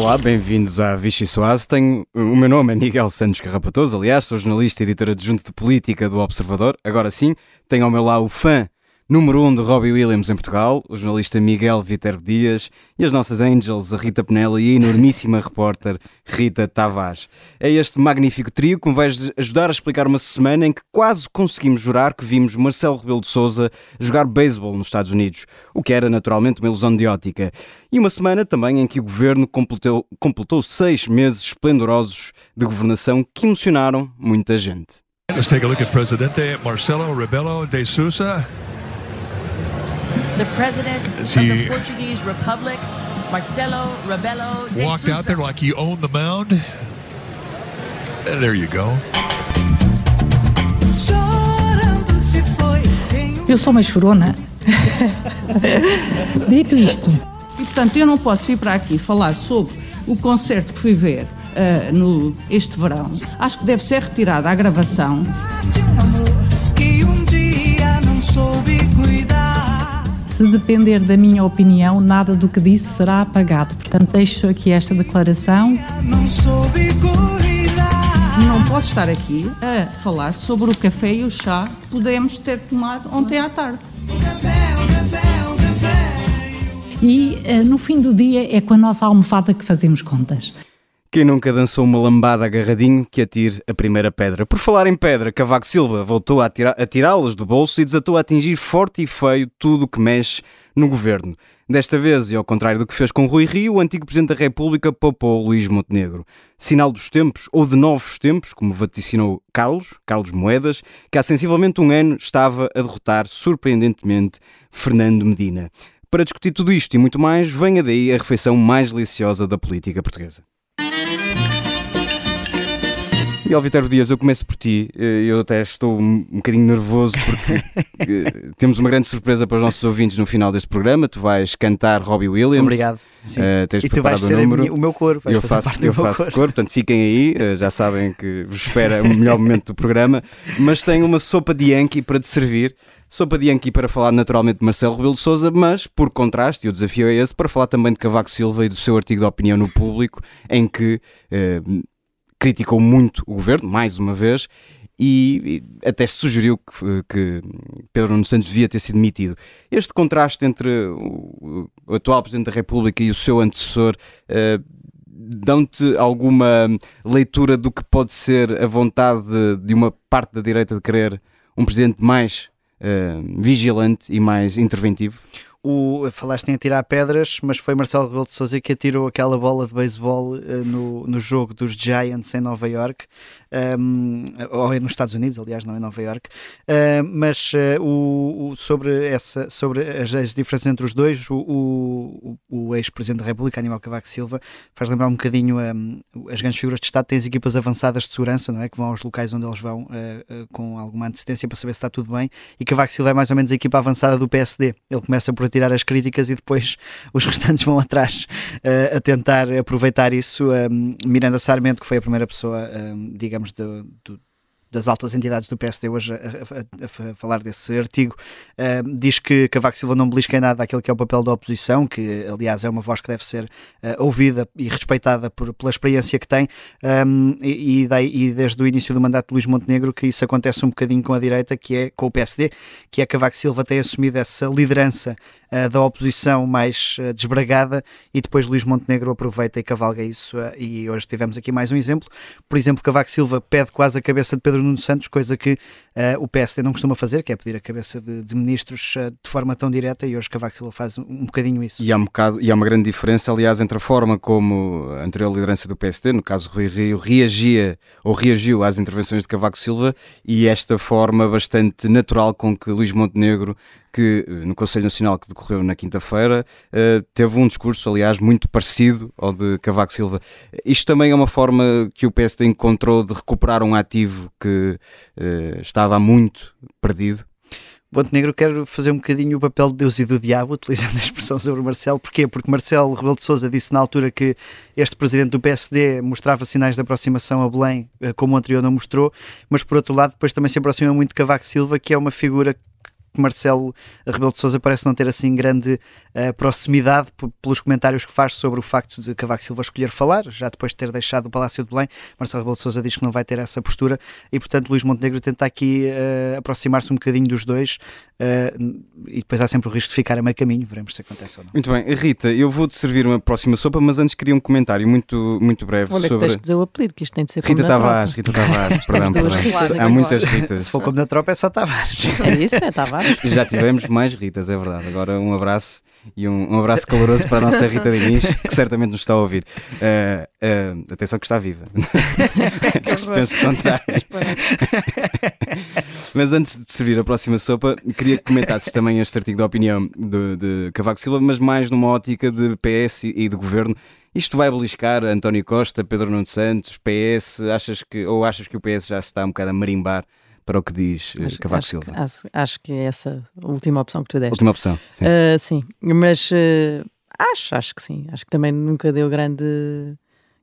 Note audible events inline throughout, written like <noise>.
Olá, bem-vindos à Vichy Soase. Tenho... O meu nome é Miguel Santos Carrapatoso, aliás, sou jornalista e editor adjunto de política do Observador. Agora sim, tenho ao meu lado o fã número 1 um de Robbie Williams em Portugal, o jornalista Miguel Viterbo Dias e as nossas Angels, a Rita Penela e a enormíssima <laughs> repórter Rita Tavares. É este magnífico trio que me vai ajudar a explicar uma semana em que quase conseguimos jurar que vimos Marcelo Rebelo de Sousa jogar beisebol nos Estados Unidos, o que era naturalmente uma ilusão de ótica. E uma semana também em que o governo completou, completou seis meses esplendorosos de governação que emocionaram muita gente. Let's take a look at Presidente Marcelo Rebelo de Sousa. The president of the Portuguese Republic, Marcelo Rebelo de Walked Sousa. out there like he owned the mound. And there you go. Eu sou uma chorona. <laughs> Dito isto. E portanto eu não posso vir para aqui falar sobre o concerto que fui ver uh, no, este verão. Acho que deve ser retirada a gravação. Se depender da minha opinião, nada do que disse será apagado. Portanto, deixo aqui esta declaração. Não posso estar aqui a falar sobre o café e o chá que podemos ter tomado ontem à tarde. E uh, no fim do dia é com a nossa almofada que fazemos contas. Quem nunca dançou uma lambada agarradinho que atire a primeira pedra. Por falar em pedra, Cavaco Silva voltou a, tirá-las do bolso e desatou a atingir forte e feio tudo o que mexe no governo. Desta vez, e ao contrário do que fez com Rui Rio, o antigo Presidente da República poupou Luís Montenegro. Sinal dos tempos, ou de novos tempos, como vaticinou Carlos, Carlos Moedas, que há sensivelmente um ano estava a derrotar surpreendentemente Fernando Medina. Para discutir tudo isto e muito mais, venha daí a refeição mais deliciosa da política portuguesa. E Alvitero Dias, eu começo por ti. Eh, eu até estou um bocadinho nervoso porque <laughs> eh, temos uma grande surpresa para os nossos ouvintes no final deste programa. Tu vais cantar Robbie Williams. Obrigado. Sim. Uh, tens e tu vais ser número. Minha, o meu coro. eu faço, eu faço coro. coro, portanto fiquem aí. Uh, já sabem que vos espera o melhor momento do programa. Mas tenho uma sopa de Yankee para te servir. Sopa de Yankee para falar naturalmente de Marcelo Rebelo de Souza, mas por contraste, e o desafio é esse, para falar também de Cavaco Silva e do seu artigo de opinião no público, em que uh, criticou muito o governo, mais uma vez, e, e até se sugeriu que, que, Pedro Nuno Santos devia ter sido demitido. Este contraste entre o, o, atual Presidente da República e o seu antecessor uh, dão-te alguma leitura do que pode ser a vontade de, de, uma parte da direita de querer um Presidente mais uh, vigilante e mais interventivo? o, falaste em atirar pedras, mas foi Marcelo Rebelo de Sousa que atirou aquela bola de beisebol uh, no, no jogo dos Giants em Nova York, um, ou nos Estados Unidos, aliás, não em Nova York. Uh, mas uh, o, o, sobre, essa, sobre as, as, diferenças entre os dois, o, o, o ex-presidente da República, Aníbal Cavaco Silva, faz lembrar um bocadinho um, as grandes figuras de Estado têm as equipas avançadas de segurança, não é? Que vão aos locais onde eles vão com alguma antecedência para saber se está tudo bem. E Cavaco Silva é mais ou menos a equipa avançada do PSD. Ele começa por tirar as críticas e depois <laughs> os restantes vão atrás uh, a tentar aproveitar isso. Um, Miranda Sarmento, que foi a primeira pessoa, um, digamos, das altas entidades do PSD hoje a, a, a, a falar desse artigo, uh, diz que Cavaco Silva não belisca em nada aquilo que é o papel da oposição, que aliás é uma voz que deve ser uh, ouvida e respeitada por, pela experiência que tem, um, e, e, daí, e, desde o início do mandato de Luís Montenegro que isso acontece um bocadinho com a direita, que é com o PSD, que é Cavaco Silva tem assumido essa liderança da oposição mais desbragada e depois Luís Montenegro aproveita e cavalga isso, e hoje tivemos aqui mais um exemplo, por exemplo, Cavaco Silva pede quase a cabeça de Pedro Nuno Santos, coisa que o PSD não costuma fazer, que é pedir a cabeça de, de ministros de forma tão direta, e hoje Cavaco Silva faz um bocadinho isso. E há, um bocado, e há uma grande diferença, aliás, entre a forma como a anterior liderança do PSD, no caso Rui Rio, reagia ou reagiu às intervenções de Cavaco Silva e esta forma bastante natural com que Luís Montenegro que eh, no Conselho Nacional que decorreu na quinta-feira teve um discurso, aliás, muito parecido ao de Cavaco Silva. Isto também é uma forma que o PSD encontrou de recuperar um ativo que uh, estava muito perdido? Montenegro quer fazer um bocadinho o papel de Deus e do diabo, utilizando a expressão sobre Marcelo. Porquê? Porque Marcelo Rebelo de Sousa disse na altura que este presidente do PSD mostrava sinais de aproximação a Belém, eh, como o anterior não mostrou, mas por outro lado depois também se aproxima muito de Cavaco Silva, que é uma figura Marcelo Rebelo de Sousa parece não ter assim grande uh, proximidade pelos comentários que faz sobre o facto de Cavaco Silva escolher falar, já depois de ter deixado o Palácio de Belém. Marcelo Rebelo de Sousa diz que não vai ter essa postura e, portanto, Luís Montenegro tenta aqui uh, aproximar-se um bocadinho dos dois uh, e depois há sempre o risco de ficar a meio caminho. Veremos se acontece ou não. Muito bem, Rita, eu vou-te servir uma próxima sopa, mas antes queria um comentário muito, muito breve Onde sobre. É que tens de dizer o apelido, que isto tem de ser Rita Tavares, Rita Tavares, perdão, perdão. Há muitas Ritas. Se for como na tropa, é só Tavares. É isso, é Tavares. Já tivemos mais Ritas, é verdade. Agora um abraço e um, um abraço caloroso para a nossa Rita Diniz, que certamente nos está a ouvir. Uh, uh, atenção que está viva. <laughs> <laughs> Penso contrário. mas antes de servir a próxima sopa, queria que comentasses também este artigo da opinião de, de Cavaco Silva, mas mais numa ótica de PS e de governo. Isto vai beliscar António Costa, Pedro Nuno Santos, PS? Achas que, ou achas que o PS já está um bocado a marimbar para o que diz eh, acho, Cavaco acho, Silva? Acho, acho, que é essa a última opção que tu deste. Última opção, sim. Uh, sim, mas uh, acho, acho que sim. Acho que também nunca deu grande.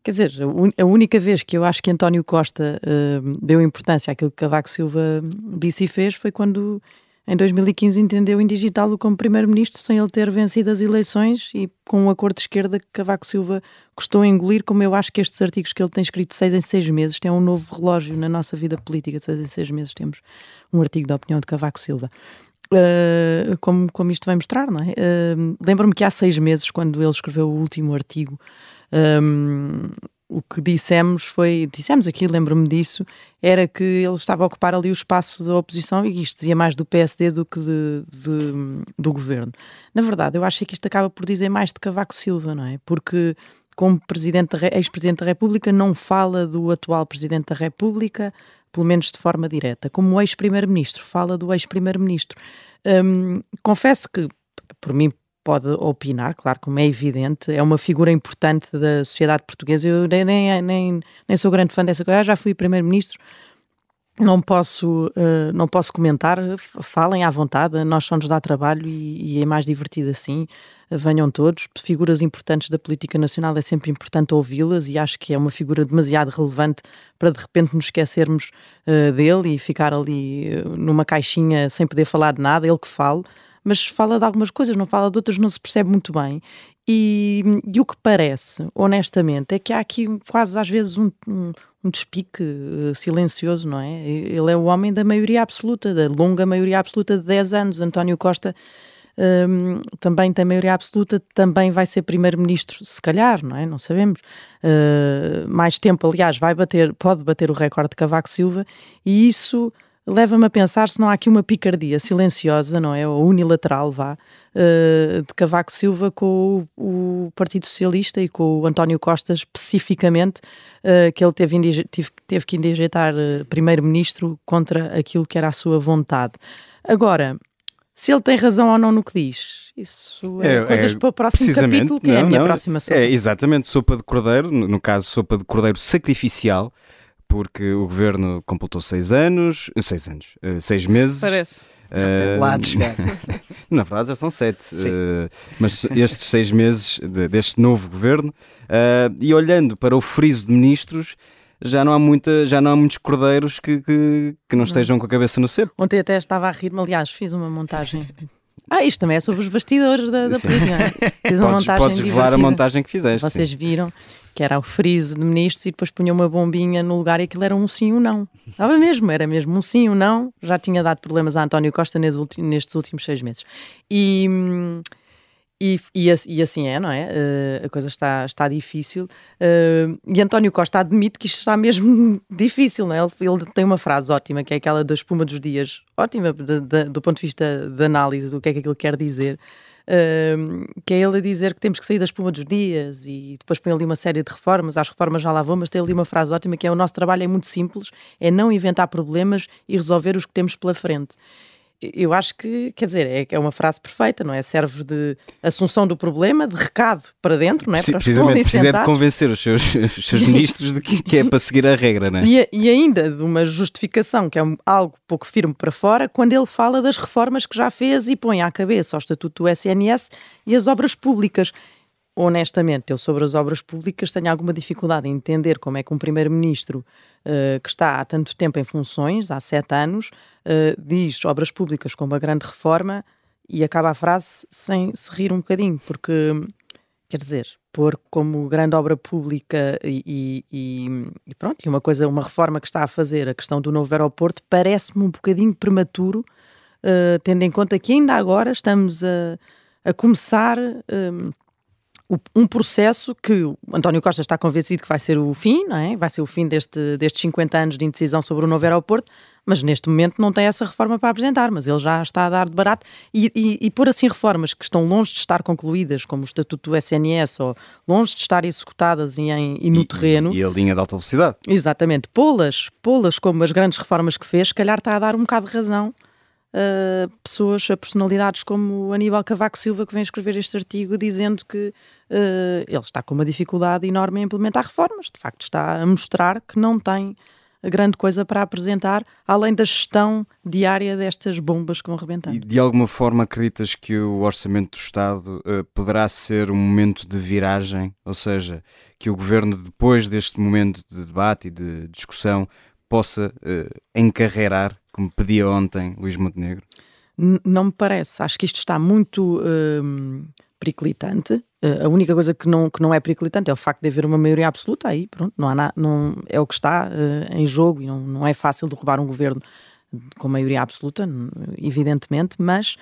Quer dizer, a única vez que eu acho que António Costa uh, deu importância àquilo que Cavaco Silva disse e fez foi quando em 2015 entendeu indigitá-lo como primeiro-ministro sem ele ter vencido as eleições e com um acordo de esquerda que Cavaco Silva custou engolir, como eu acho que estes artigos que ele tem escrito seis em seis meses têm um novo relógio na nossa vida política, de seis em seis meses temos um artigo da opinião de Cavaco Silva. Uh, como, como isto vai mostrar, não é? Uh, Lembro-me que há seis meses, quando ele escreveu o último artigo, um, o que dissemos foi, dissemos aqui, lembro-me disso, era que ele estava a ocupar ali o espaço da oposição e isto dizia mais do PSD do que de, de, do governo. Na verdade, eu acho que isto acaba por dizer mais de Cavaco Silva, não é? Porque como ex-presidente da República não fala do atual presidente da República, pelo menos de forma direta. Como ex-primeiro-ministro, fala do ex-primeiro-ministro. Hum, confesso que, por mim, pode opinar, claro, como é evidente, é uma figura importante da sociedade portuguesa. Eu nem, nem, nem sou grande fã dessa coisa, já fui primeiro-ministro, não posso, uh, não posso comentar, falem à vontade, nós só nos dá trabalho e, e é mais divertido assim. Venham todos, figuras importantes da política nacional é sempre importante ouvi-las e acho que é uma figura demasiado relevante para de repente nos esquecermos uh, dele e ficar ali uh, numa caixinha sem poder falar de nada, ele que fale mas fala de algumas coisas, não fala de outras, não se percebe muito bem. E, e o que parece, honestamente, é que há aqui quase às vezes um, um, um despique uh, silencioso, não é? Ele é o homem da maioria absoluta, da longa maioria absoluta de 10 anos. António Costa um, também tem maioria absoluta, também vai ser primeiro-ministro, se calhar, não é? Não sabemos. Uh, mais tempo, aliás, vai bater, pode bater o recorde de Cavaco Silva, e isso leva-me a pensar se não há aqui uma picardia silenciosa, não é? Ou unilateral, vá, uh, de Cavaco Silva com o, Partido Socialista e com o António Costa especificamente, uh, que ele teve, teve, teve que indigeitar uh, primeiro-ministro contra aquilo que era a sua vontade. Agora, se ele tem razão ou não no que diz, isso é, é coisas é, para o próximo capítulo, que não, é a minha não, próxima sopa. É, exatamente, sopa de cordeiro, no caso, sopa de cordeiro sacrificial, porque o governo completou seis anos, seis anos, uh, seis meses. Parece. Uh, Lá de chegar. na verdade já são sete, uh, mas estes seis meses de, deste novo governo uh, e olhando para o friso de ministros já não há muita, já não há muitos cordeiros que, que, que não estejam com a cabeça no cepo. Ontem até estava a rir-me, aliás, fiz uma montagem ah, isto também é sobre os bastidores da, da política. Fiz uma podes, montagem podes revelar a montagem que fizeste. Vocês sim. Que era o friso de ministros e depois punha uma bombinha no lugar e aquilo era um sim ou um não. Estava mesmo, era mesmo um sim ou um não. Já tinha dado problemas a António Costa nestes últimos seis meses. E. E, e, e, assim é, não é? Uh, a coisa está, está difícil. Uh, e António Costa admite que isto está mesmo <laughs> difícil, não é? Ele, ele, tem uma frase ótima, que é aquela da espuma dos dias, ótima de, de, do ponto de vista de análise do que é que aquilo quer dizer. Que é ele a dizer que temos que sair da espuma dos dias e depois põe ali uma série de reformas, as reformas já lá vão, mas tem ali uma frase ótima que é o nosso trabalho é muito simples, é não inventar problemas e resolver os que temos pela frente eu acho que, quer dizer, é, é uma frase perfeita, não é? Serve de assunção do problema, de recado para dentro, não é? Para precisamente, precisa de convencer os seus, os seus <laughs> ministros de que, que, é para seguir a regra, não é? E, e ainda de uma justificação, que é algo pouco firme para fora, quando ele fala das reformas que já fez e põe à cabeça o Estatuto do SNS e as obras públicas honestamente, eu sobre as obras públicas tenho alguma dificuldade em entender como é que um primeiro-ministro uh, que está há tanto tempo em funções, há sete anos, uh, diz obras públicas com uma grande reforma e acaba a frase sem se rir um bocadinho, porque quer dizer, pôr como grande obra pública e, e, e, pronto, e uma coisa, uma reforma que está a fazer, a questão do novo aeroporto, parece-me um bocadinho prematuro, uh, tendo em conta que ainda agora estamos a, a começar. Um processo que António Costa está convencido que vai ser o fim, não é? vai ser o fim deste, destes 50 anos de indecisão sobre o novo aeroporto, mas neste momento não tem essa reforma para apresentar, mas ele já está a dar de barato e, e, e pôr assim reformas que estão longe de estar concluídas, como o Estatuto do SNS, ou longe de estar executadas e, em, e no terreno. E a linha de alta velocidade. Exatamente. Pô-las, pô-las como as grandes reformas que fez, se calhar está a dar um bocado de razão Uh, pessoas, a personalidades como Aníbal Cavaco Silva, que vem escrever este artigo dizendo que uh, ele está com uma dificuldade enorme em implementar reformas. De facto, está a mostrar que não tem grande coisa para apresentar, além da gestão diária destas bombas que vão rebentar. E de alguma forma acreditas que o Orçamento do Estado uh, poderá ser um momento de viragem? Ou seja, que o Governo, depois deste momento de debate e de discussão, possa encarreirar como pedia ontem Luís Montenegro? Não me parece. Acho que isto está muito uh, periclitante. Uh, a única coisa que não, que não é periclitante é o facto de haver uma maioria absoluta. Aí, pronto, não há não, é o que está uh, em jogo e não, não é fácil derrubar um governo com maioria absoluta, evidentemente, mas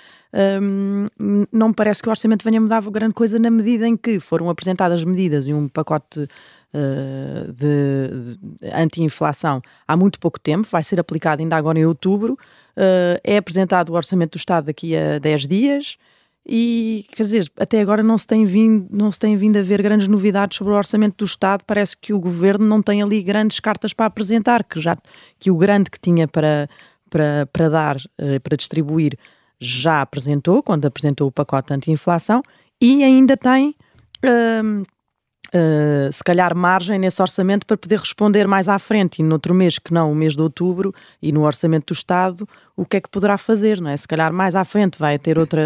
um, não me parece que o orçamento venha mudar grande coisa na medida em que foram apresentadas medidas e um pacote uh, de, de anti-inflação há muito pouco tempo, vai ser aplicado ainda agora em outubro, uh, é apresentado o Orçamento do Estado daqui a 10 dias e, quer dizer, até agora não se, tem vindo, não se tem vindo a ver grandes novidades sobre o Orçamento do Estado, parece que o Governo não tem ali grandes cartas para apresentar, que, já, que o grande que tinha para, para, para dar, uh, para distribuir, já apresentou, quando apresentou o pacote anti-inflação, e ainda tem Uh, se calhar margem nesse orçamento para poder responder mais à frente e no outro mês que não, o mês de outubro e no orçamento do Estado, o que é que poderá fazer, não é? Se calhar mais à frente vai ter outra,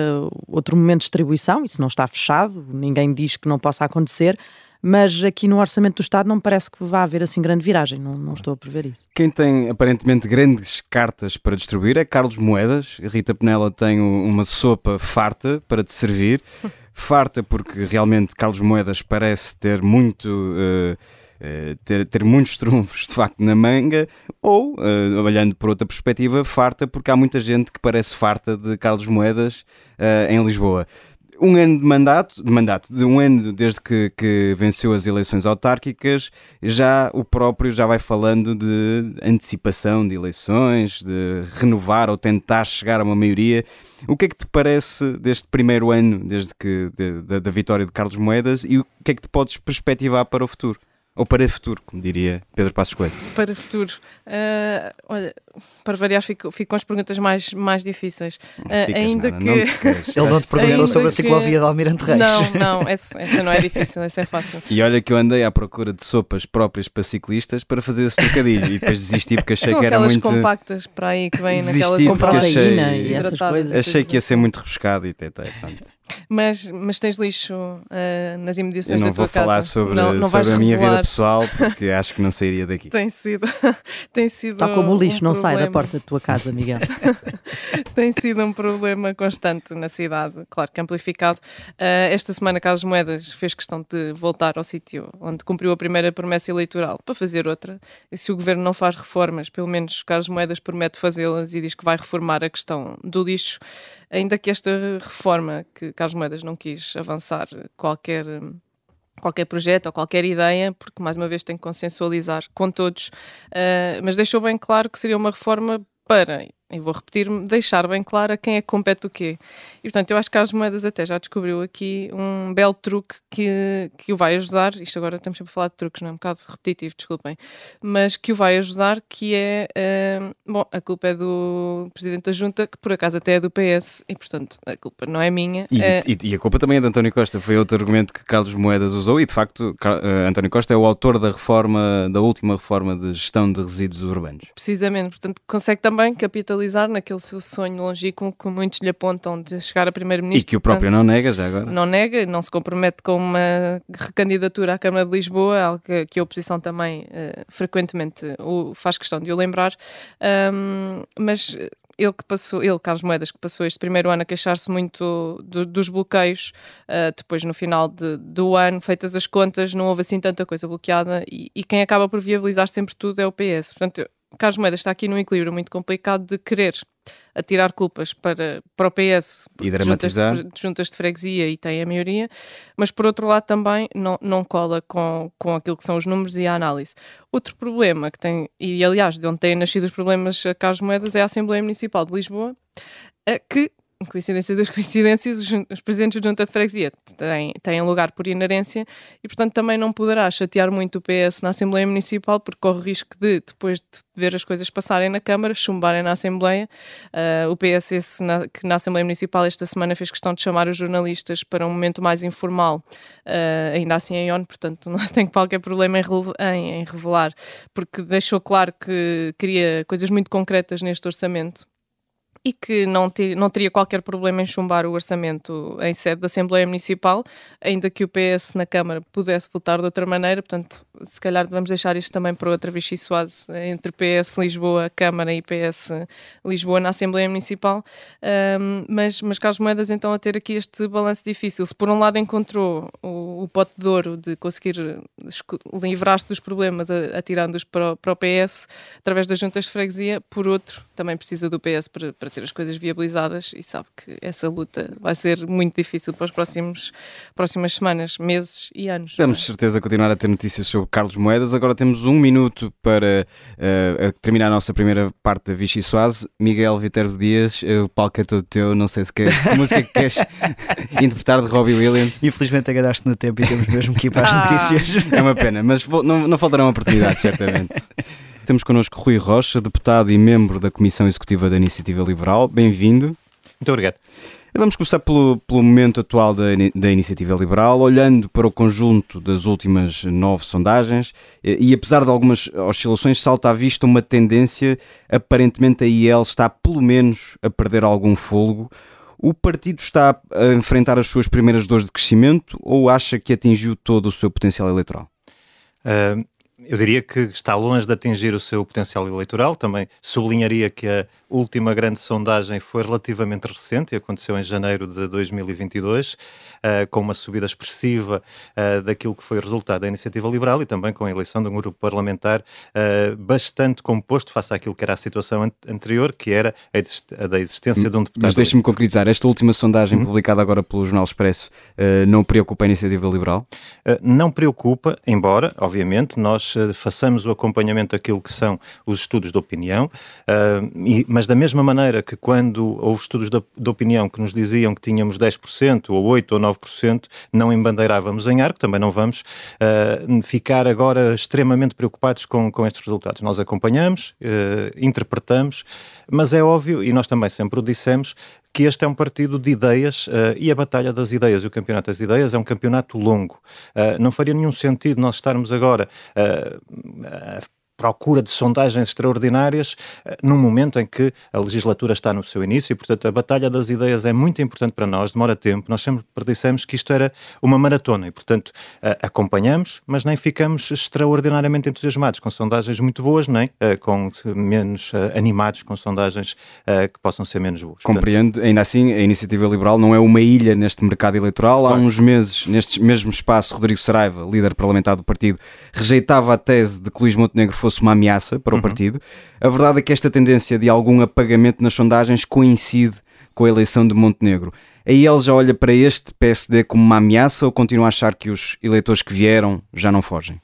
outro momento de distribuição, isso não está fechado, ninguém diz que não possa acontecer, mas aqui no orçamento do Estado não parece que vá haver assim grande viragem, não, não estou a prever isso. Quem tem aparentemente grandes cartas para distribuir é Carlos Moedas. Rita Penela tem uma sopa farta para te servir. <laughs> farta porque realmente Carlos Moedas parece ter muito. Uh, uh, ter, ter muitos <laughs> trunfos de facto na manga, ou, uh, olhando por outra perspectiva, farta porque há muita gente que parece farta de Carlos Moedas em Lisboa um ano de mandato, de mandato, de um ano desde que, que, venceu as eleições autárquicas, já o próprio já vai falando de antecipação de eleições, de renovar ou tentar chegar a uma maioria. O que é que te parece deste primeiro ano, desde que de, de, da vitória de Carlos Moedas, e o que é que te podes perspectivar para o futuro? Ou para o futuro, como diria Pedro Passos Coelho? Para o futuro. Uh, olha, para variar, fico, fico com as perguntas mais, mais difíceis. Uh, ainda nada, que. Não Ele não te <laughs> perguntou sobre a ciclovia que... de Almirante Reis. Não, <laughs> não, essa, essa, não é difícil, essa é fácil. E olha que eu andei à procura de sopas próprias para ciclistas para fazer esse trocadilho e depois desisti porque achei São que era muito. compactas para aí que vêm naquelas compactas. Achei, e essas coisas. Achei que ia ser muito rebuscado e tentei. Pronto. Mas, mas tens lixo uh, nas imediações da tua casa? Eu não vou falar sobre, não, não sobre a minha vida pessoal porque acho que não sairia daqui. tem sido, <laughs> tem sido Tal como o lixo um não problema. Sai da porta da tua casa, Miguel. <laughs> tem sido um problema constante na cidade, claro que amplificado. Uh, esta semana Carlos Moedas fez questão de voltar ao sítio onde cumpriu a primeira promessa eleitoral para fazer outra. E se o governo não faz reformas, pelo menos Carlos Moedas promete fazê-las e diz que vai reformar a questão do lixo ainda que esta reforma que Carlos Moedas não quis avançar qualquer qualquer projeto ou qualquer ideia, porque mais uma vez tem que consensualizar com todos, uh, mas deixou bem claro que seria uma reforma para e vou repetir-me, deixar bem claro a quem é que compete o quê. E portanto, eu acho que Carlos Moedas até já descobriu aqui um belo truque que, que o vai ajudar. Isto agora estamos sempre a falar de truques, não é um bocado repetitivo, desculpem, mas que o vai ajudar, que é uh, bom, a culpa é do Presidente da Junta, que por acaso até é do PS, e portanto a culpa não é minha. E, uh, e, e a culpa também é de António Costa, foi outro argumento que Carlos Moedas usou, e de facto uh, António Costa é o autor da reforma, da última reforma de gestão de resíduos urbanos. Precisamente, portanto, consegue também capitalizar realizar naquele seu sonho longínquo que muitos lhe apontam de chegar a primeiro-ministro. E que o próprio Portanto, não nega já agora. Não nega, não se compromete com uma recandidatura à Câmara de Lisboa, algo que, a oposição também uh, frequentemente o, faz questão de o lembrar. Um, mas ele que passou, ele, Carlos Moedas, que passou este primeiro ano a queixar-se muito do, dos bloqueios, uh, depois no final de, do ano, feitas as contas, não houve assim tanta coisa bloqueada e, e quem acaba por viabilizar sempre tudo é o PS. Portanto, Carlos Moedas está aqui num equilíbrio muito complicado de querer atirar culpas para, para o PS e dramatizar. Juntas de, juntas de freguesia e tem a maioria, mas por outro lado também não, não cola com, com aquilo que são os números e a análise. Outro problema que tem, e aliás de onde têm nascido os problemas a Carlos Moedas é a Assembleia Municipal de Lisboa, eh, que coincidências das <laughs> coincidências, os, presidentes da Junta de Freguesia têm, têm lugar por inerência e, portanto, também não poderá chatear muito o PS na Assembleia Municipal, porque corre o risco de, depois de ver as coisas passarem na Câmara, chumbarem na Assembleia. Uh, o PS, na, que na Assembleia Municipal esta semana fez questão de chamar os jornalistas para um momento mais informal, uh, ainda assim em ONU, portanto, não <laughs> tem qualquer problema em, em, em revelar, porque deixou claro que queria coisas muito concretas neste orçamento e que não, ter, não teria qualquer problema em chumbar o orçamento em sede da Assembleia Municipal, ainda que o PS na Câmara pudesse votar de outra maneira, portanto, se calhar vamos deixar isto também para outra Vichy Suase, entre PS Lisboa, Câmara e PS Lisboa na Assembleia Municipal, um, mas, mas Carlos Moedas então a ter aqui este balanço difícil. Se por um lado encontrou o, o pote de ouro de conseguir livrar-se dos problemas atirando-os para, para o PS através das juntas de freguesia, por outro, também precisa do PS para, para para ter as coisas viabilizadas e sabe que essa luta vai ser muito difícil para as próximos, próximas semanas, meses e anos. Temos certeza continuar a ter notícias sobre Carlos Moedas. Agora temos um minuto para uh, terminar a nossa primeira parte da Vichy Soase. Miguel Viterbo Dias, uh, o palco é todo teu, não sei se quer que música que queres <laughs> interpretar de Robbie Williams. Infelizmente agadaste no tempo e temos mesmo que ir para as ah, notícias. É uma pena, mas não, não faltarão oportunidades, certamente. <laughs> Temos connosco Rui Rocha, deputado e membro da Comissão Executiva da Iniciativa Liberal. Bem-vindo. Muito obrigado. Vamos começar pelo, pelo momento atual da, da, Iniciativa Liberal, olhando para o conjunto das últimas nove sondagens, e, e apesar de algumas oscilações, salta à vista uma tendência, aparentemente a IEL está pelo menos a perder algum fôlego. O partido está a enfrentar as suas primeiras dores de crescimento ou acha que atingiu todo o seu potencial eleitoral? Uh, eu diria que está longe de atingir o seu potencial eleitoral. Também sublinharia que a última grande sondagem foi relativamente recente e aconteceu em janeiro de 2022, uh, eh, com uma subida expressiva uh, daquilo que foi o resultado da iniciativa liberal e também com a eleição de um grupo parlamentar uh, bastante composto face àquilo que era a situação an anterior, que era a, a, da existência de um deputado. Mas deixe-me concretizar, esta última sondagem uhum. publicada agora pelo Jornal Expresso não preocupa a iniciativa liberal? não preocupa, embora, obviamente, nós façamos o acompanhamento daquilo que são os estudos de opinião, e, mas da mesma maneira que quando houve estudos de, de, opinião que nos diziam que tínhamos 10% ou 8% ou 9%, não embandeirávamos em arco, também não vamos uh, ficar agora extremamente preocupados com, com estes resultados. Nós acompanhamos, uh, interpretamos, mas é óbvio, e nós também sempre o dissemos, que este é um partido de ideias uh, e a Batalha das Ideias e o Campeonato das Ideias é um campeonato longo. Uh, não faria nenhum sentido nós estarmos agora uh, procura de sondagens extraordinárias eh, num momento em que a legislatura está no seu início e, portanto, a batalha das ideias é muito importante para nós, demora tempo. Nós sempre dissemos que isto era uma maratona e, portanto, eh, acompanhamos, mas nem ficamos extraordinariamente entusiasmados com sondagens muito boas, nem eh, com menos animados com sondagens que possam ser menos boas. Compreendo, portanto, ainda assim, a Iniciativa Liberal não é uma ilha neste mercado eleitoral. Há uns meses, neste mesmo espaço, Rodrigo Saraiva, líder parlamentar do partido, rejeitava a tese de que Luís Montenegro fosse fosse uma ameaça para o uhum. partido. A verdade é que esta tendência de algum apagamento nas sondagens coincide com a eleição de Montenegro. Aí ele já olha para este PSD como uma ameaça ou continua a achar que os eleitores que vieram já não fogem?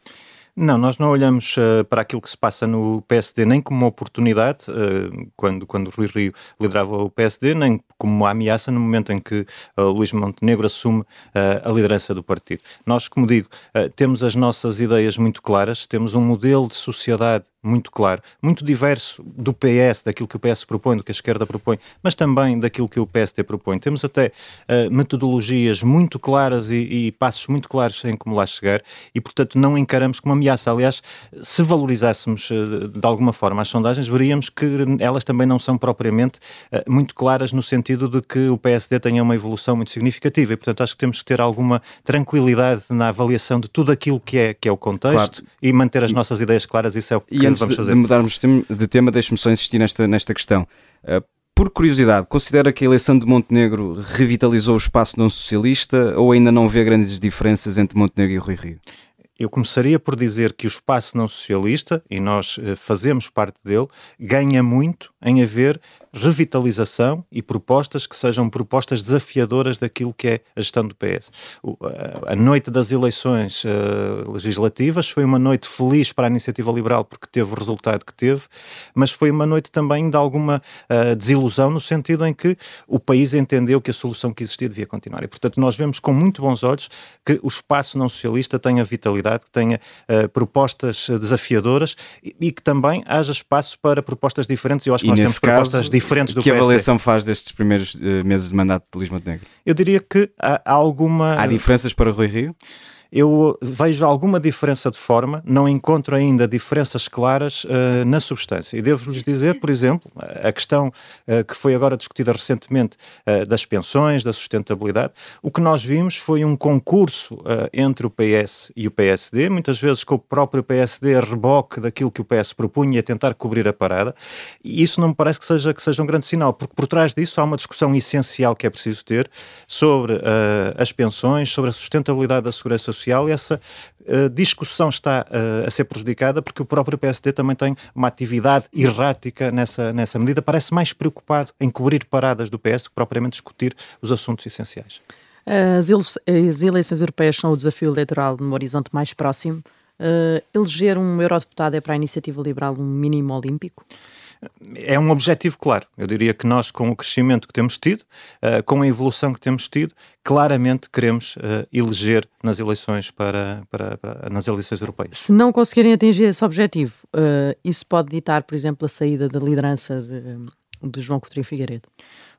Não, nós não olhamos uh, para aquilo que se passa no PSD nem como uma oportunidade, uh, quando, quando Rui Rio liderava o PSD, nem como uma ameaça no momento em que uh, Luís Montenegro assume a liderança do partido. Nós, como digo, temos as nossas ideias muito claras, temos um modelo de sociedade muito claro, muito diverso do PS, daquilo que o PS propõe, do que a esquerda propõe, mas também daquilo que o PSD propõe. Temos até uh, metodologias muito claras e, e, passos muito claros em como lá chegar e, portanto, não encaramos como ameaça. Aliás, se valorizássemos uh, de alguma forma as sondagens, veríamos que elas também não são propriamente uh, muito claras no sentido de que o PSD tenha uma evolução muito significativa e, portanto, acho que temos que ter alguma tranquilidade na avaliação de tudo aquilo que é, que é o contexto claro. e manter as nossas ideias claras. Isso é o que antes vamos fazer. de mudarmos de tema, deixe-me só insistir nesta, nesta questão. Uh, por curiosidade, considera que a eleição de Montenegro revitalizou o espaço não socialista ou ainda não vê grandes diferenças entre Montenegro e Rui Rio? Eu começaria por dizer que o espaço não socialista, e nós uh, fazemos parte dele, ganha muito em haver revitalização e propostas que sejam propostas desafiadoras daquilo que é a gestão do PS. A, a, noite das eleições uh, legislativas foi uma noite feliz para a iniciativa liberal porque teve o resultado que teve, mas foi uma noite também de alguma uh, desilusão no sentido em que o país entendeu que a solução que existia devia continuar. E, portanto, nós vemos com muito bons olhos que o espaço não socialista tenha vitalidade, que tenha uh, propostas desafiadoras e, e, que também haja espaço para propostas diferentes. Eu acho que e nós temos caso, propostas diferentes do que PSD. avaliação faz destes primeiros uh, meses de mandato de Luís Montenegro? Eu diria que há alguma... Há diferenças para Rui Rio? Eu vejo alguma diferença de forma, não encontro ainda diferenças claras uh, na substância. E devo-lhes dizer, por exemplo, a questão uh, que foi agora discutida recentemente uh, das pensões, da sustentabilidade, o que nós vimos foi um concurso entre o PS e o PSD, muitas vezes com o próprio PSD a reboque daquilo que o PS propunha a tentar cobrir a parada, e isso não me parece que seja, que seja um grande sinal, porque por trás disso há uma discussão essencial que é preciso ter sobre as pensões, sobre a sustentabilidade da segurança social essa uh, discussão está uh, a ser prejudicada porque o próprio PSD também tem uma atividade errática nessa, nessa medida. Parece mais preocupado em cobrir paradas do PS que propriamente discutir os assuntos essenciais. As, eleições europeias são o desafio eleitoral num horizonte mais próximo. Uh, eleger um eurodeputado é para a iniciativa liberal um mínimo olímpico? É um objetivo claro. Eu diria que nós, com o crescimento que temos tido, uh, com a evolução que temos tido, claramente queremos uh, eleger nas eleições para, para, para, nas eleições europeias. Se não conseguirem atingir esse objetivo, uh, isso pode ditar, por exemplo, a saída da liderança de, de João Coutinho Figueiredo?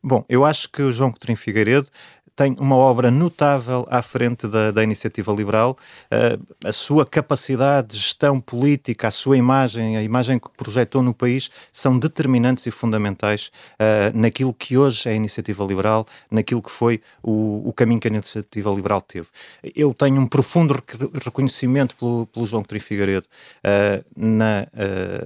Bom, eu acho que o João Coutinho Figueiredo tem uma obra notável à frente da, da iniciativa liberal. Uh, a sua capacidade de gestão política, a sua imagem, a imagem que projetou no país, são determinantes e fundamentais uh, naquilo que hoje é a iniciativa liberal, naquilo que foi o, o, caminho que a iniciativa liberal teve. Eu tenho um profundo reconhecimento pelo, pelo João Coutinho Figueiredo uh, na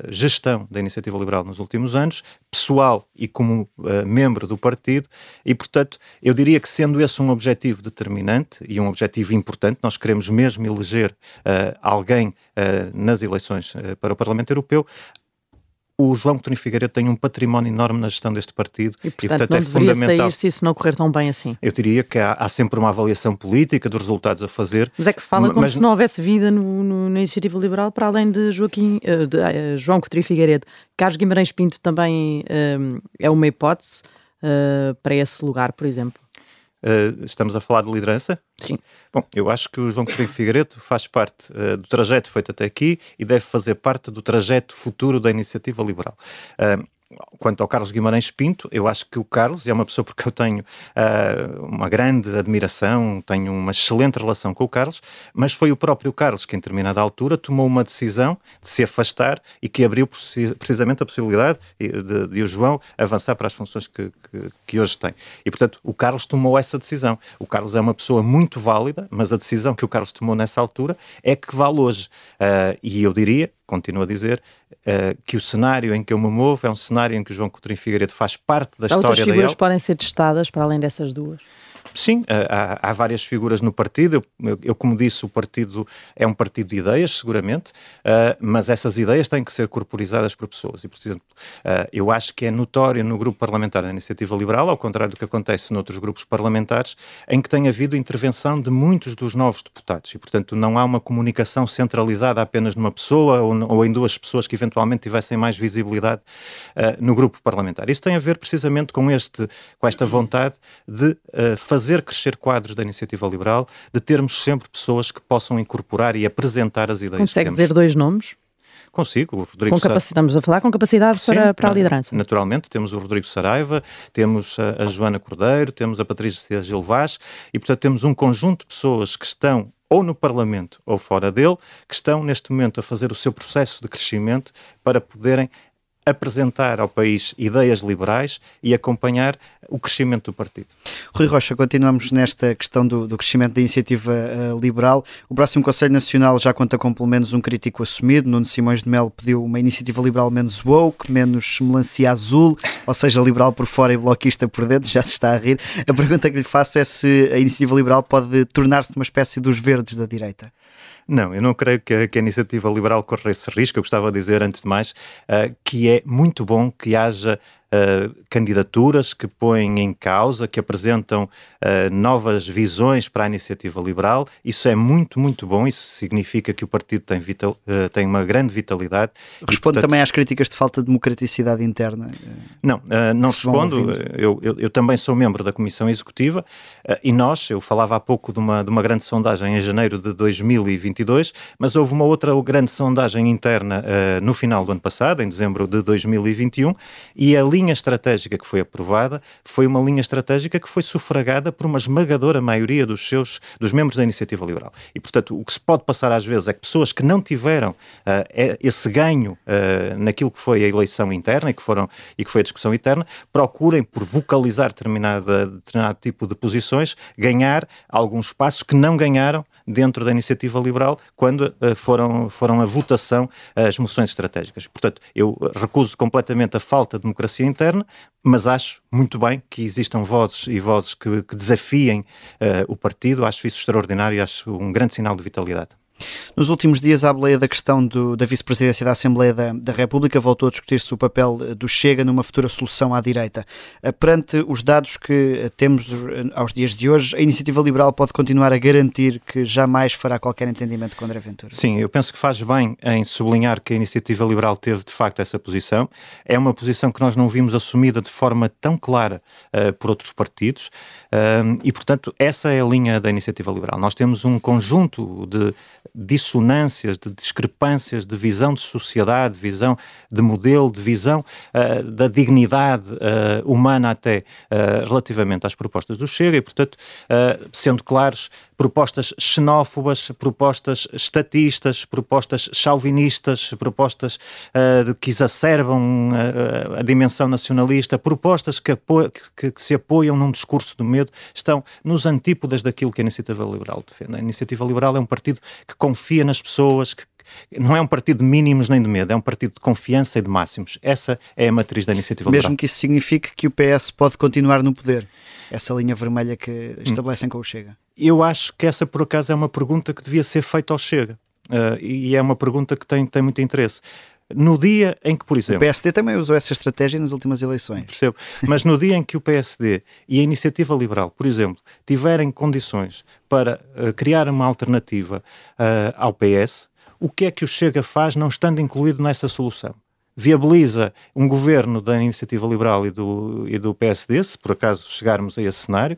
gestão da iniciativa liberal nos últimos anos, pessoal e como membro do partido, e portanto eu diria que sendo esse um objetivo determinante e um objetivo importante, nós queremos mesmo eleger uh, alguém uh, nas eleições uh, para o Parlamento Europeu, o João Coutinho Figueiredo tem um património enorme na gestão deste partido e, portanto, e, portanto não é fundamental. sair se isso não correr tão bem assim. Eu diria que há, há, sempre uma avaliação política dos resultados a fazer. Mas é que fala como mas... se não houvesse vida no, no, na iniciativa liberal para além de Joaquim, uh, de, uh, João Coutinho Figueiredo. Carlos Guimarães Pinto também uh, é uma hipótese para esse lugar, por exemplo. Uh, estamos a falar de liderança? Sim. Bom, eu acho que o João Coutinho Figueiredo faz parte uh, do trajeto feito até aqui e deve fazer parte do trajeto futuro da iniciativa liberal. Uh, quanto ao Carlos Guimarães Pinto, eu acho que o Carlos é uma pessoa porque eu tenho uh, uma grande admiração, tenho uma excelente relação com o Carlos, mas foi o próprio Carlos que, em determinada altura, tomou uma decisão de se afastar e que abriu precisamente a possibilidade de, de o João avançar para as funções que, que, que, hoje tem. E, portanto, o Carlos tomou essa decisão. O Carlos é uma pessoa muito válida, mas a decisão que o Carlos tomou nessa altura é que vale hoje. Uh, e eu diria, continuo a dizer, uh, que o cenário em que eu me movo é um cenário em que o João Coutinho Figueiredo faz parte da história da Outras figuras podem ser testadas para além dessas duas? Sim, há, há, várias figuras no partido. Eu, eu, como disse, o partido é um partido de ideias, seguramente, uh, mas essas ideias têm que ser corporizadas por pessoas. E, por exemplo, uh, eu acho que é notório no grupo parlamentar da Iniciativa Liberal, ao contrário do que acontece noutros grupos parlamentares, em que tem havido intervenção de muitos dos novos deputados. E, portanto, não há uma comunicação centralizada apenas numa pessoa ou, ou em duas pessoas que eventualmente tivessem mais visibilidade uh, no grupo parlamentar. Isso tem a ver precisamente com, este, com esta vontade de fazer crescer quadros da iniciativa liberal, de termos sempre pessoas que possam incorporar e apresentar as ideias. Consegue dizer dois nomes? Consigo, o Rodrigo com capacidade, Estamos a falar com capacidade Sim, para, para a liderança. Naturalmente, temos o Rodrigo Saraiva, temos a, a Joana Cordeiro, temos a Patrícia Gil Vaz e, portanto, temos um conjunto de pessoas que estão ou no Parlamento ou fora dele, que estão neste momento a fazer o seu processo de crescimento para poderem apresentar ao país ideias liberais e acompanhar o crescimento do partido. Rui Rocha, continuamos nesta questão do, do crescimento da iniciativa uh, liberal. O próximo Conselho Nacional já conta com pelo menos um crítico assumido. Nuno Simões de Melo pediu uma iniciativa liberal menos woke, menos melancia azul, ou seja, liberal por fora e bloquista por dentro. Já se está a rir. A pergunta que lhe faço é se a iniciativa liberal pode tornar-se uma espécie dos verdes da direita. Não, eu não creio que a, que a iniciativa liberal corra esse risco. Eu gostava de dizer, antes de mais, uh, que é muito bom que haja uh, candidaturas que põem em causa, que apresentam uh, novas visões para a iniciativa liberal. Isso é muito, muito bom. Isso significa que o partido tem, vital, uh, tem uma grande vitalidade. Responde e, portanto, também às críticas de falta de democraticidade interna? Não, não respondo. Eu, eu, eu, também sou membro da Comissão Executiva e nós, eu falava há pouco de uma, de uma grande sondagem em janeiro de 2022, mas houve uma outra grande sondagem interna no final do ano passado, em dezembro de 2021, e ali linha estratégica que foi aprovada foi uma linha estratégica que foi sufragada por uma esmagadora maioria dos seus dos membros da iniciativa liberal. E, portanto, o que se pode passar às vezes é que pessoas que não tiveram uh, esse ganho uh, naquilo que foi a eleição interna e que, foram, e que foi a discussão interna, procurem, por vocalizar determinada, determinado tipo de posições, ganhar algum espaço que não ganharam dentro da iniciativa liberal quando uh, foram, foram a votação as moções estratégicas. Portanto, eu recuso completamente a falta de democracia interna, mas acho muito bem que existam vozes e vozes que, que desafiem uh, o partido. Acho isso extraordinário acho um grande sinal de vitalidade. Nos últimos dias, a boleia da questão do, da vice-presidência da Assembleia da, da, República voltou a discutir-se o papel eh, do Chega numa futura solução à direita. Eh, perante os dados que eh, temos aos dias de hoje, a iniciativa liberal pode continuar a garantir que jamais fará qualquer entendimento com André Ventura? Sim, eu penso que faz bem em sublinhar que a iniciativa liberal teve de facto essa posição. É uma posição que nós não vimos assumida de forma tão clara uh, por outros partidos uh, e, portanto, essa é a linha da iniciativa liberal. Nós temos um conjunto de dissonâncias, de discrepâncias de visão de sociedade, visão de modelo, de visão uh, da dignidade uh, humana até uh, relativamente às propostas do Chega e, portanto, sendo claros, propostas xenófobas, propostas estatistas, propostas chauvinistas, propostas que exacerbam a dimensão nacionalista, propostas que, que, que, se apoiam num discurso do medo, estão nos antípodas daquilo que a Iniciativa Liberal defende. A Iniciativa Liberal é um partido que confia nas pessoas, que não é um partido de mínimos nem de medo, é um partido de confiança e de máximos. Essa é a matriz da iniciativa Mesmo liberal. Que isso signifique que o PS pode continuar no poder, essa linha vermelha que estabelecem hum. com o Chega. Eu acho que essa, por acaso, é uma pergunta que devia ser feita ao Chega. Uh, e é uma pergunta que tem, tem muito interesse. No dia em que, por exemplo. O PSD também usou essa estratégia nas últimas eleições. Percebo. Mas no dia em que o PSD e a Iniciativa Liberal, por exemplo, tiverem condições para uh, criar uma alternativa uh, ao PS, o que é que o Chega faz não estando incluído nessa solução? Viabiliza um governo da Iniciativa Liberal e do, e do PSD, se por acaso chegarmos a esse cenário,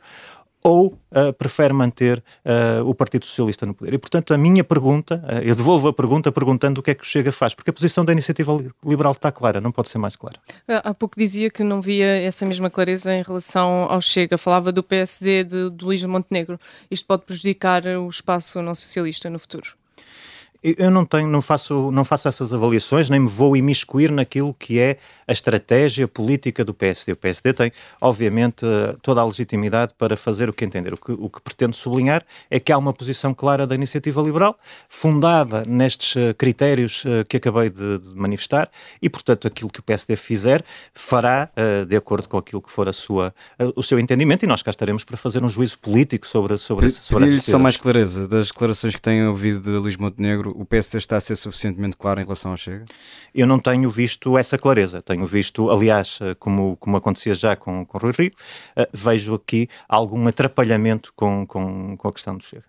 ou uh, prefere manter uh, o Partido Socialista no poder? E, portanto, a minha pergunta, uh, eu devolvo a pergunta perguntando o que é que o Chega faz, porque a posição da Iniciativa Liberal está clara, não pode ser mais clara. Há pouco dizia que não via essa mesma clareza em relação ao Chega, falava do PSD de, de Luís Montenegro. Isto pode prejudicar o espaço não socialista no futuro? Eu não tenho, não faço, não faço essas avaliações, nem me vou imiscuir naquilo que é a estratégia política do PSD. O PSD tem, obviamente, toda a legitimidade para fazer o que entender. O que, o que pretendo sublinhar é que há uma posição clara da iniciativa liberal, fundada nestes eh, critérios eh, que acabei de, de manifestar, e, portanto, aquilo que o PSD fizer fará uh, de acordo com aquilo que for a sua, o seu entendimento, e nós cá estaremos para fazer um juízo político sobre, sobre, sobre Pedir-lhe só mais clareza das declarações que têm ouvido de Luís Montenegro, o PSD está a ser suficientemente claro em relação ao Chega? Eu não tenho visto essa clareza. Tenho visto, aliás, eh, como, como acontecia já com, com Rui Rio, uh, vejo aqui algum atrapalhamento com, com, com a questão do Chega.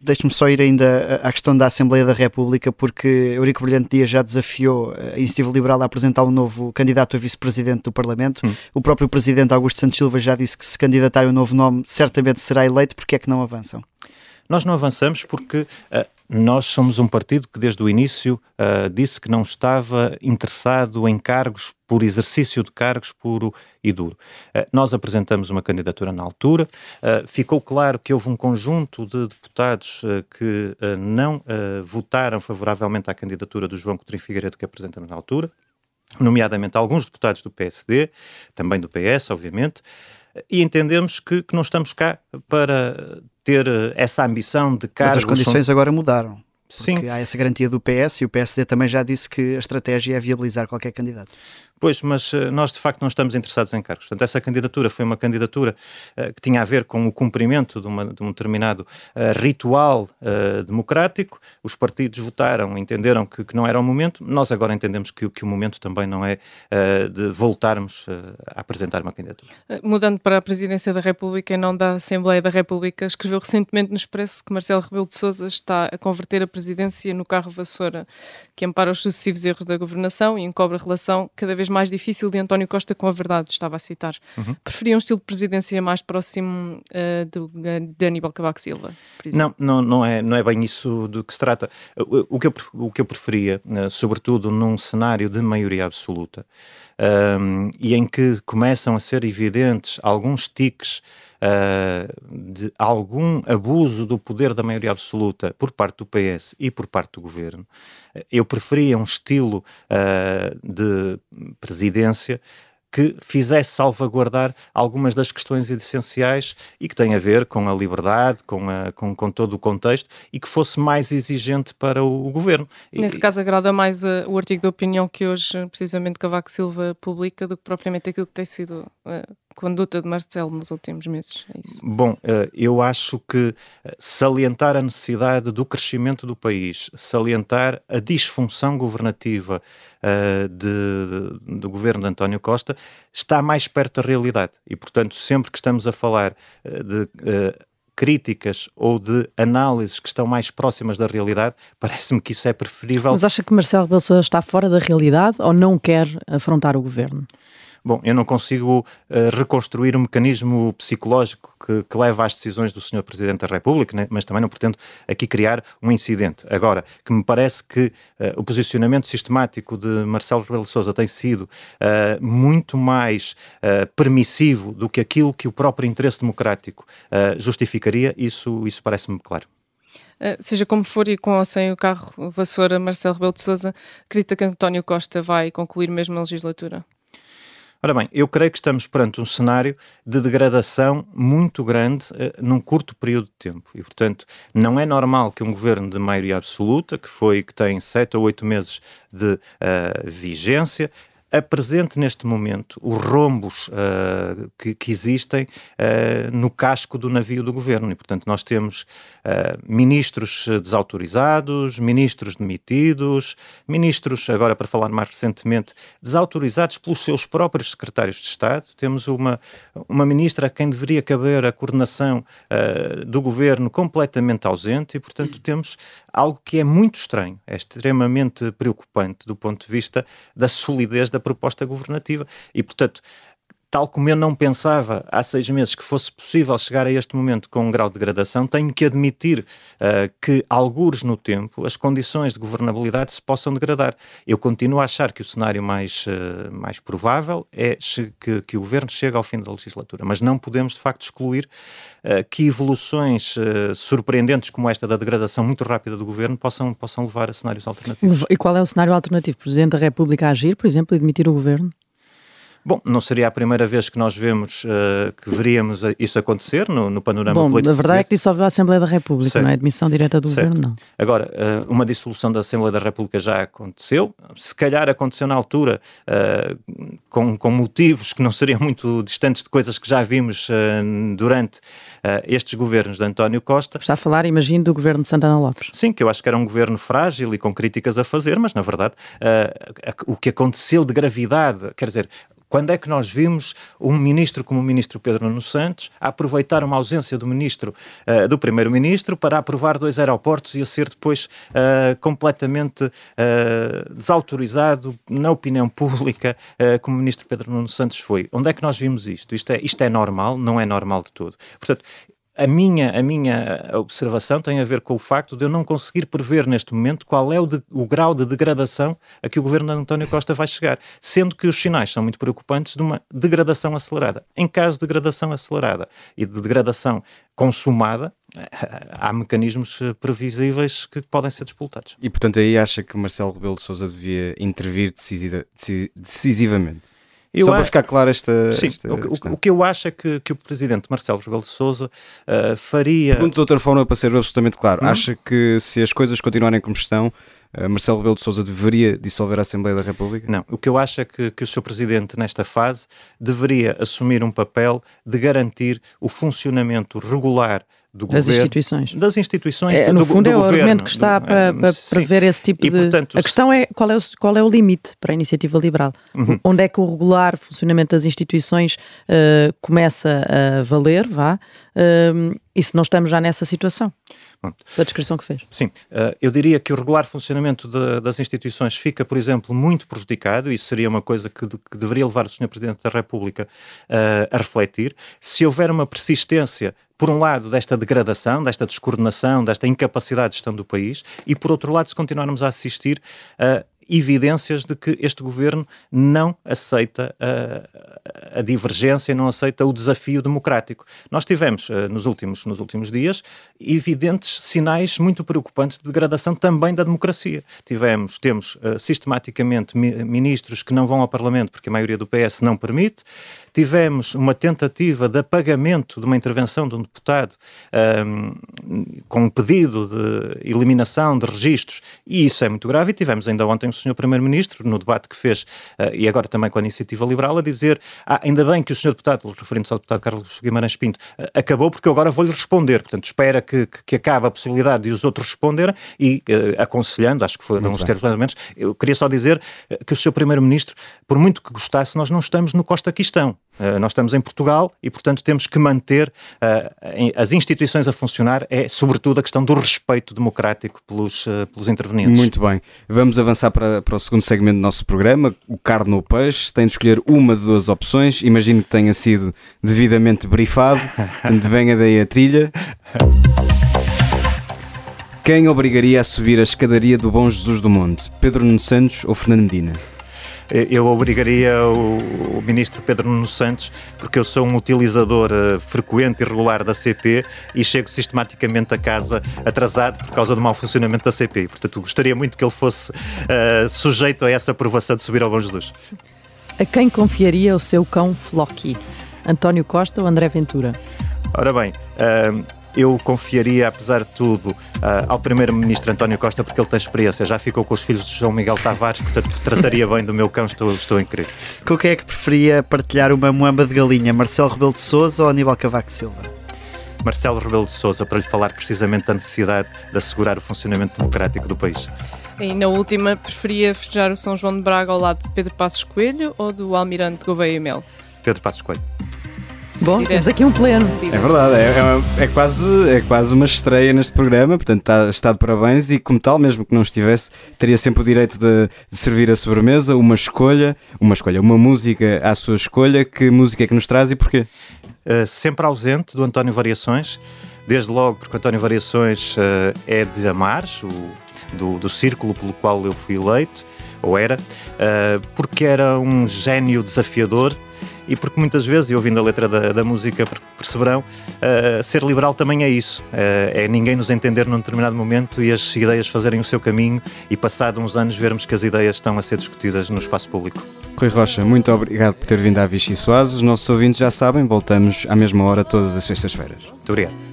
Deixe-me só ir ainda à questão da Assembleia da República, porque Eurico Brilhante Dias já desafiou a Iniciativa Liberal a apresentar um novo candidato a vice-presidente do Parlamento. Hum. O próprio presidente Augusto Santos Silva já disse que se candidatar um novo nome certamente será eleito, porque é que não avançam? Nós não avançamos porque uh, Nós somos um partido que desde o início uh, disse que não estava interessado em cargos por exercício de cargos puro e duro. Uh, nós apresentamos uma candidatura na altura, uh, ficou claro que houve um conjunto de deputados que não votaram favoravelmente à candidatura do João Coutinho Figueiredo que apresentamos na altura, nomeadamente alguns deputados do PSD, também do PS, obviamente, e entendemos que, que não estamos cá para ter essa ambição de cargos... Mas as condições são... agora mudaram. Sim. há essa garantia do PS e o PSD também já disse que a estratégia é viabilizar qualquer candidato. Pois, mas uh, nós de facto não estamos interessados em cargos. Portanto, essa candidatura foi uma candidatura uh, que tinha a ver com o cumprimento de, uma, de um determinado uh, ritual democrático. Os partidos votaram, entenderam que, que, não era o momento. Nós agora entendemos que, que o momento também não é de voltarmos a apresentar uma candidatura. Mudando para a Presidência da República e não da Assembleia da República, escreveu recentemente no Expresso que Marcelo Rebelo de Sousa está a converter a presidência no carro vassoura que ampara os sucessivos erros da governação e encobre a relação cada vez mais difícil de António Costa com a verdade, estava a citar. Uhum. Preferia um estilo de presidência mais próximo uh, do, de Aníbal Cavaco Silva? Não, não, não, é, não é bem isso do que se trata. O, o que, eu, o que eu preferia, uh, sobretudo num cenário de maioria absoluta, um, e em que começam a ser evidentes alguns tiques uh, de algum abuso do poder da maioria absoluta por parte do PS e por parte do governo, eu preferia um estilo uh, de presidência que fizesse salvaguardar algumas das questões essenciais e que têm a ver com a liberdade, com, a, com, com todo o contexto e que fosse mais exigente para o, o governo. Nesse e, caso, agrada mais uh, o artigo de opinião que hoje, precisamente, Cavaco Silva publica do que propriamente aquilo que tem sido uh, conduta de Marcelo nos últimos meses. É Bom, uh, eu acho que salientar a necessidade do crescimento do país, salientar a disfunção governativa uh, de, de, do governo de António Costa está mais perto da realidade. E, portanto, sempre que estamos a falar de críticas ou de análises que estão mais próximas da realidade, <laughs> parece-me que isso é preferível. Mas acha que Marcelo Rebelo está fora da realidade ou não quer afrontar o governo? Bom, eu não consigo uh, reconstruir o mecanismo psicológico que, que, leva às decisões do Sr. Presidente da República, né? mas também não pretendo aqui criar um incidente. Agora, que me parece que uh, o posicionamento sistemático de Marcelo Rebelo de Sousa tem sido uh, muito mais permissivo do que aquilo que o próprio interesse democrático justificaria, isso, isso parece-me claro. seja como for e com ou sem o carro vassoura, Marcelo Rebelo de Sousa acredita que António Costa vai concluir mesmo a legislatura? Ora bem, eu creio que estamos perante um cenário de degradação muito grande uh, num curto período de tempo. E, portanto, não é normal que um governo de maioria absoluta, que foi que tem sete ou oito meses de uh, vigência, apresente neste momento os rombos uh, que, que, existem uh, no casco do navio do governo. E, portanto, nós temos uh, ministros desautorizados, ministros demitidos, ministros, agora para falar mais recentemente, desautorizados pelos seus próprios secretários de Estado. Temos uma, uma ministra a quem deveria caber a coordenação do governo completamente ausente e, portanto, temos algo que é muito estranho, é extremamente preocupante do ponto de vista da solidez da proposta governativa. E, portanto, tal como eu não pensava há seis meses que fosse possível chegar a este momento com um grau de degradação, tenho que admitir uh, que, algures no tempo, as condições de governabilidade se possam degradar. Eu continuo a achar que o cenário mais, uh, mais provável é que, que, o governo chegue ao fim da legislatura, mas não podemos, de facto, excluir uh, que evoluções surpreendentes como esta da degradação muito rápida do governo possam, possam levar a cenários alternativos. E qual é o cenário alternativo? Presidente da República agir, por exemplo, e demitir o governo? Bom, não seria a primeira vez que nós vemos, uh, que veríamos isso acontecer no, no panorama Bom, político. Bom, a verdade é que dissolveu a Assembleia da República, certo. não é? Admissão direta do certo. governo, não. Agora, uh, uma dissolução da Assembleia da República já aconteceu, se calhar aconteceu na altura uh, com, com motivos que não seriam muito distantes de coisas que já vimos durante estes governos de António Costa. Está a falar, imagino, do governo de Santana Lopes. Sim, que eu acho que era um governo frágil e com críticas a fazer, mas na verdade o que aconteceu de gravidade, quer dizer, quando é que nós vimos um ministro como o ministro Pedro Nuno Santos aproveitar uma ausência do ministro, uh, do primeiro-ministro, para aprovar dois aeroportos e a ser depois uh, completamente uh, desautorizado na opinião pública, como o ministro Pedro Nuno Santos foi? Onde é que nós vimos isto? Isto é, isto é normal? Não é normal de todo. Portanto, a minha, a minha observação tem a ver com o facto de eu não conseguir prever neste momento qual é o, de, o grau de degradação a que o governo de António Costa vai chegar, sendo que os sinais são muito preocupantes de uma degradação acelerada. Em caso de degradação acelerada e de degradação consumada, há mecanismos previsíveis que podem ser disputados. E portanto aí acha que Marcelo Rebelo de Sousa devia intervir decisiva, decisivamente? Eu Só para ficar claro esta, Sim, esta o, o, que eu acho é que, que o presidente Marcelo Rebelo de Sousa uh, faria... Pergunto de outra forma para ser absolutamente claro. Hum? Acha que se as coisas continuarem como estão, uh, Marcelo Rebelo de Sousa deveria dissolver a Assembleia da República? Não. O que eu acho é que, que o seu presidente, nesta fase, deveria assumir um papel de garantir o funcionamento regular do das governo, instituições. Das instituições. É, do, no fundo do é o governo, argumento que está do, para, para prever esse tipo e, de. Portanto, a questão é qual, é o, qual é o limite para a iniciativa liberal? Uhum. Onde é que o regular funcionamento das instituições uh, começa a valer, vá, uh, e se não estamos já nessa situação? Da descrição que fez. Sim, uh, eu diria que o regular funcionamento de, das instituições fica, por exemplo, muito prejudicado, e isso seria uma coisa que, de, que deveria levar o Sr. Presidente da República a refletir. Se houver uma persistência por um lado, desta degradação, desta descoordenação, desta incapacidade de gestão do país, e por outro lado, se continuarmos a assistir a evidências de que este governo não aceita a, a divergência, não aceita o desafio democrático. Nós tivemos uh, nos, últimos, nos últimos dias evidentes sinais muito preocupantes de degradação também da democracia. Tivemos, temos uh, sistematicamente mi ministros que não vão ao Parlamento porque a maioria do PS não permite, tivemos uma tentativa de apagamento de uma intervenção de um deputado um, com um pedido de eliminação de registros, e isso é muito grave, e tivemos ainda ontem o Sr. Primeiro-Ministro, no debate que fez, uh, e agora também com a Iniciativa Liberal, a dizer, ah, ainda bem que o Sr. Deputado, referente ao Deputado Carlos Guimarães Pinto, uh, acabou porque eu agora vou-lhe responder, portanto espera que, que, que, acabe a possibilidade de os outros responderem, e uh, aconselhando, acho que foram os termos mais ou menos, eu queria só dizer que o Sr. Primeiro-Ministro, por muito que gostasse, nós não estamos no Costa-Quistão. Uh, nós estamos em Portugal e, portanto, temos que manter uh, as instituições a funcionar, é sobretudo a questão do respeito democrático pelos, uh, pelos intervenientes. Muito bem. Vamos avançar para, para o segundo segmento do nosso programa, o carne ou peixe. Tem de escolher uma de duas opções. Imagino que tenha sido devidamente brifado. Portanto, venha daí a trilha. Quem obrigaria a subir a escadaria do Bom Jesus do Monte? Pedro Nuno Santos ou Fernando Medina? Eu obrigaria o, o, ministro Pedro Nuno Santos, porque eu sou um utilizador uh, frequente e regular da CP e chego sistematicamente a casa atrasado por causa do mau funcionamento da CP. Portanto, gostaria muito que ele fosse uh, sujeito a essa aprovação de subir ao Bom Jesus. A quem confiaria o seu cão Flocky? António Costa ou André Ventura? Ora bem, uh, eu confiaria, apesar de tudo, uh, ao Primeiro-Ministro António Costa, porque ele tem experiência, já ficou com os filhos de João Miguel Tavares, portanto trataria bem do meu cão, estou, estou incrível. Com quem é que preferia partilhar uma moamba de galinha, Marcelo Rebelo de Sousa ou Aníbal Cavaco Silva? Marcelo Rebelo de Sousa, para lhe falar precisamente da necessidade de assegurar o funcionamento democrático do país. E na última, preferia festejar o São João de Braga ao lado de Pedro Passos Coelho ou do Almirante Gouveia e Mel? Pedro Passos Coelho. Bom, Direto. temos aqui um pleno. É verdade, é, é, uma, é, quase, é quase uma estreia neste programa, portanto está, está de parabéns e como tal, mesmo que não estivesse, teria sempre o direito de, de, servir a sobremesa, uma escolha, uma escolha, uma música à sua escolha, que música é que nos traz e porquê? Uh, sempre ausente do António Variações, desde logo porque o António Variações uh, é de Amares, o, do, do círculo pelo qual eu fui eleito, ou era, uh, porque era um gênio desafiador, e porque muitas vezes, e ouvindo a letra da, da música, perceberão, uh, ser liberal também é isso. Uh, é ninguém nos entender num determinado momento e as ideias fazerem o seu caminho e, passado uns anos, vermos que as ideias estão a ser discutidas no espaço público. Rui Rocha, muito obrigado por ter vindo à Vichy Soares. Os nossos ouvintes já sabem, voltamos à mesma hora todas as sextas-feiras. Muito obrigado.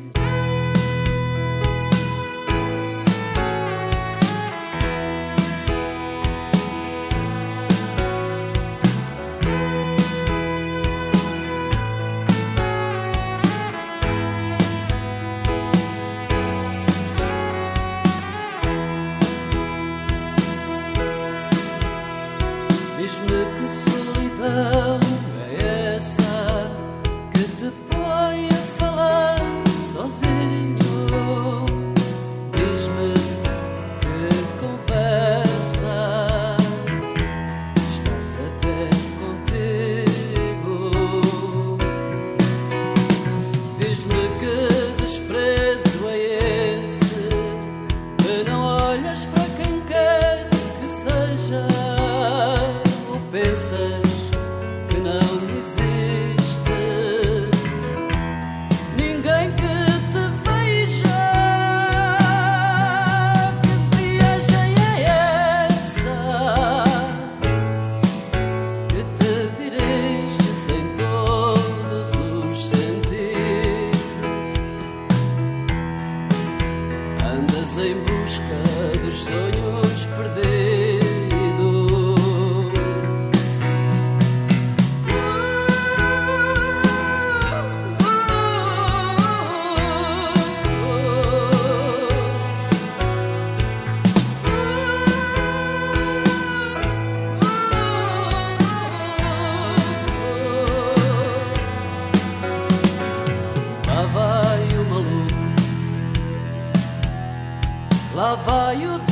Mas tu